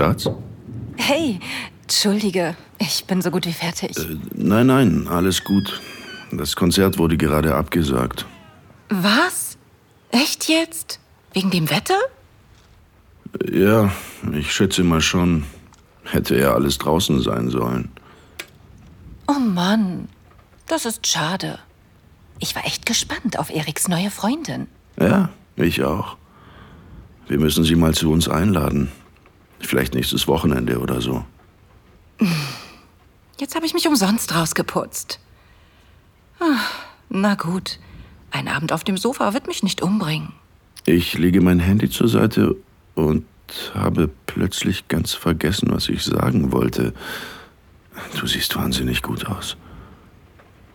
Schatz? Hey, entschuldige, ich bin so gut wie fertig. Äh, nein, nein, alles gut. Das Konzert wurde gerade abgesagt. Was? Echt jetzt? Wegen dem Wetter? Ja, ich schätze mal schon. Hätte ja alles draußen sein sollen. Oh Mann, das ist schade. Ich war echt gespannt auf Eriks neue Freundin. Ja, ich auch. Wir müssen sie mal zu uns einladen. Vielleicht nächstes Wochenende oder so. Jetzt habe ich mich umsonst rausgeputzt. Ach, na gut. Ein Abend auf dem Sofa wird mich nicht umbringen. Ich lege mein Handy zur Seite und habe plötzlich ganz vergessen, was ich sagen wollte. Du siehst wahnsinnig gut aus.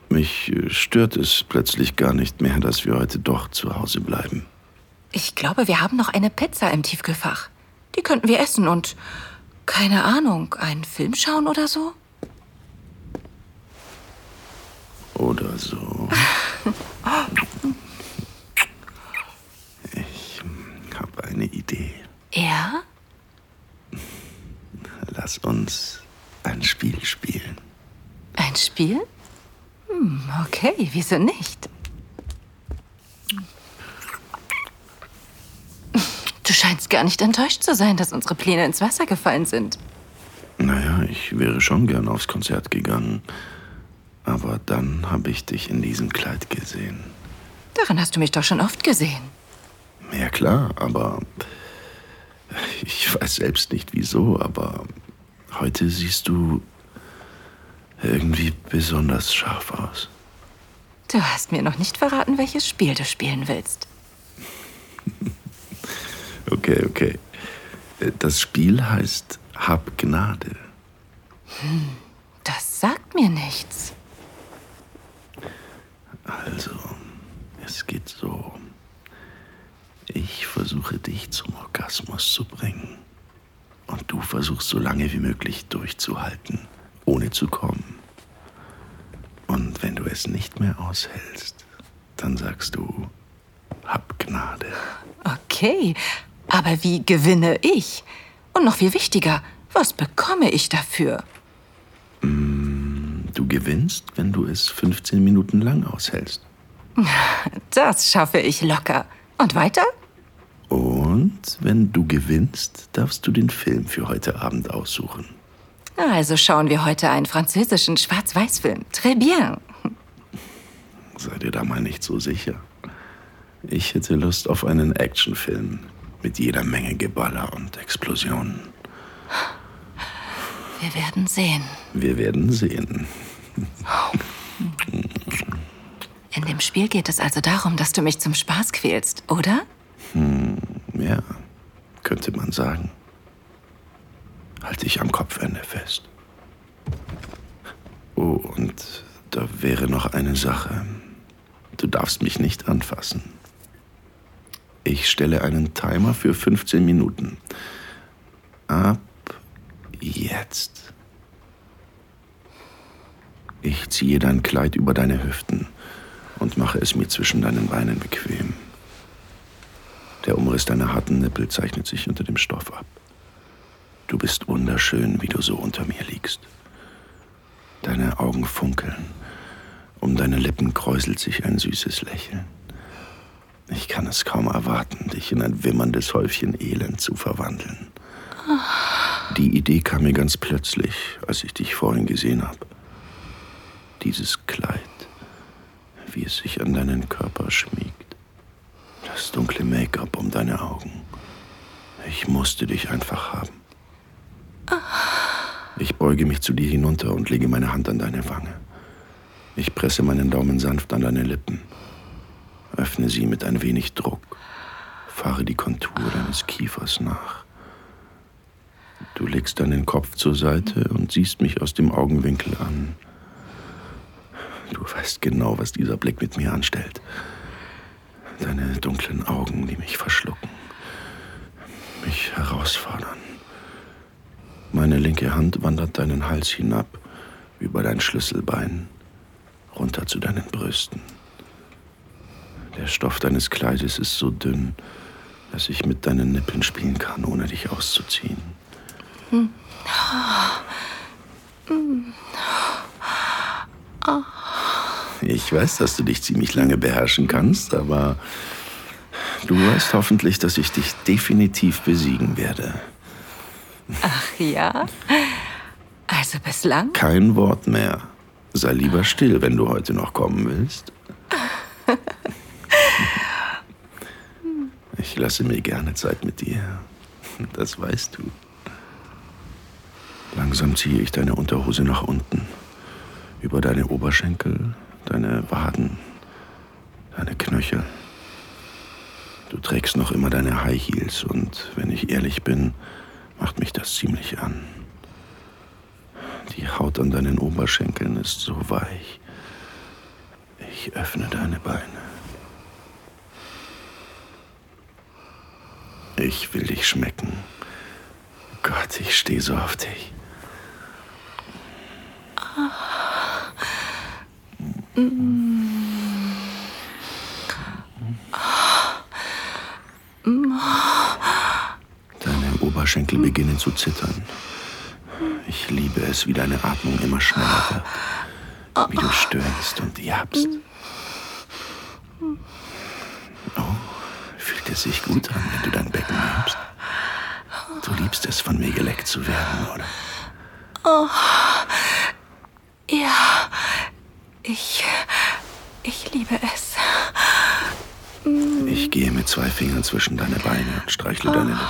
Mich stört es plötzlich gar nicht mehr, dass wir heute doch zu Hause bleiben. Ich glaube, wir haben noch eine Pizza im Tiefkühlfach. Die könnten wir essen und, keine Ahnung, einen Film schauen oder so? Oder so. Ich habe eine Idee. Ja? Lass uns ein Spiel spielen. Ein Spiel? Hm, okay, wieso nicht? Du scheinst gar nicht enttäuscht zu sein, dass unsere Pläne ins Wasser gefallen sind. Naja, ich wäre schon gern aufs Konzert gegangen. Aber dann habe ich dich in diesem Kleid gesehen. Daran hast du mich doch schon oft gesehen. Ja klar, aber ich weiß selbst nicht wieso, aber heute siehst du irgendwie besonders scharf aus. Du hast mir noch nicht verraten, welches Spiel du spielen willst. okay, okay. Das Spiel heißt Hab Gnade. Hm, das sagt mir nichts. Also, es geht so. Ich versuche dich zum Orgasmus zu bringen. Und du versuchst so lange wie möglich durchzuhalten, ohne zu kommen. Und wenn du es nicht mehr aushältst, dann sagst du, hab Gnade. Okay, aber wie gewinne ich? Und noch viel wichtiger, was bekomme ich dafür? Du gewinnst, wenn du es 15 Minuten lang aushältst. Das schaffe ich locker. Und weiter? Und wenn du gewinnst, darfst du den Film für heute Abend aussuchen. Also schauen wir heute einen französischen Schwarz-Weiß-Film. Très bien. Sei dir da mal nicht so sicher. Ich hätte Lust auf einen Actionfilm mit jeder Menge Geballer und Explosionen. Wir werden sehen. Wir werden sehen. In dem Spiel geht es also darum, dass du mich zum Spaß quälst, oder? Hm, ja, könnte man sagen. Halt dich am Kopfende fest. Oh, und da wäre noch eine Sache. Du darfst mich nicht anfassen. Ich stelle einen Timer für 15 Minuten. Ab jetzt. Ich ziehe dein Kleid über deine Hüften und mache es mir zwischen deinen Beinen bequem. Der Umriss deiner harten Nippel zeichnet sich unter dem Stoff ab. Du bist wunderschön, wie du so unter mir liegst. Deine Augen funkeln. Um deine Lippen kräuselt sich ein süßes Lächeln. Ich kann es kaum erwarten, dich in ein wimmerndes Häufchen Elend zu verwandeln. Die Idee kam mir ganz plötzlich, als ich dich vorhin gesehen habe. Dieses Kleid, wie es sich an deinen Körper schmiegt. Das dunkle Make-up um deine Augen. Ich musste dich einfach haben. Ich beuge mich zu dir hinunter und lege meine Hand an deine Wange. Ich presse meinen Daumen sanft an deine Lippen. Öffne sie mit ein wenig Druck. Fahre die Kontur deines Kiefers nach. Du legst deinen Kopf zur Seite und siehst mich aus dem Augenwinkel an. Du weißt genau, was dieser Blick mit mir anstellt. Deine dunklen Augen, die mich verschlucken, mich herausfordern. Meine linke Hand wandert deinen Hals hinab, über dein Schlüsselbein, runter zu deinen Brüsten. Der Stoff deines Kleides ist so dünn, dass ich mit deinen Nippeln spielen kann, ohne dich auszuziehen. Ich weiß, dass du dich ziemlich lange beherrschen kannst, aber du weißt hoffentlich, dass ich dich definitiv besiegen werde. Ach ja? Also bislang? Kein Wort mehr. Sei lieber still, wenn du heute noch kommen willst. Ich lasse mir gerne Zeit mit dir. Das weißt du. Langsam ziehe ich deine Unterhose nach unten. Über deine Oberschenkel, deine Waden, deine Knöchel. Du trägst noch immer deine High Heels und wenn ich ehrlich bin, macht mich das ziemlich an. Die Haut an deinen Oberschenkeln ist so weich. Ich öffne deine Beine. Ich will dich schmecken. Gott, ich stehe so auf dich. Deine Oberschenkel beginnen zu zittern. Ich liebe es, wie deine Atmung immer schneller wird. Wie du stöhnst und japst. Oh, es sich gut an, wenn du dein Becken nimmst? Du liebst es, von mir geleckt zu werden, oder? Ja, ich. Ich liebe es. Ich gehe mit zwei Fingern zwischen deine Beine und streichle deine Lippen.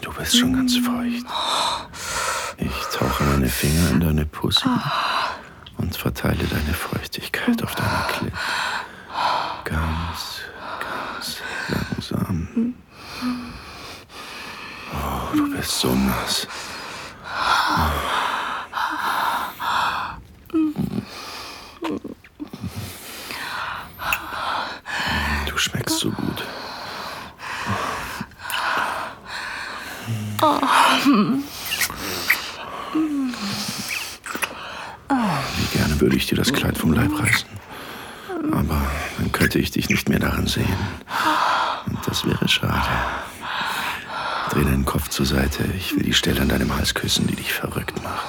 Du bist schon ganz feucht. Ich tauche meine Finger in deine Pussy und verteile deine Feuchtigkeit auf deiner Klit. Ganz, ganz langsam. Oh, du bist so nass. Du schmeckst so gut. Wie gerne würde ich dir das Kleid vom Leib reißen. Aber dann könnte ich dich nicht mehr daran sehen. Das wäre schade. Dreh deinen Kopf zur Seite. Ich will die Stelle an deinem Hals küssen, die dich verrückt macht.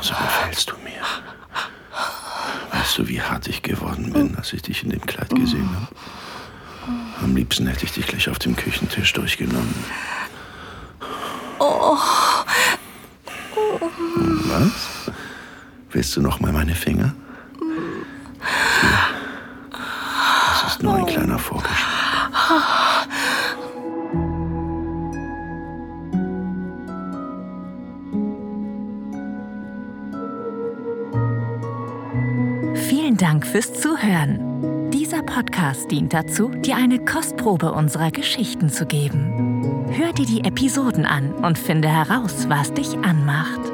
So gefällst du mir. Weißt du, wie hart ich geworden bin, als ich dich in dem Kleid gesehen habe? Am liebsten hätte ich dich gleich auf dem Küchentisch durchgenommen. Was? Willst du noch mal meine Finger? Hier. Das ist nur ein kleiner Vorgeschmack. Vielen Dank fürs Zuhören. Dieser Podcast dient dazu, dir eine Kostprobe unserer Geschichten zu geben. Hör dir die Episoden an und finde heraus, was dich anmacht.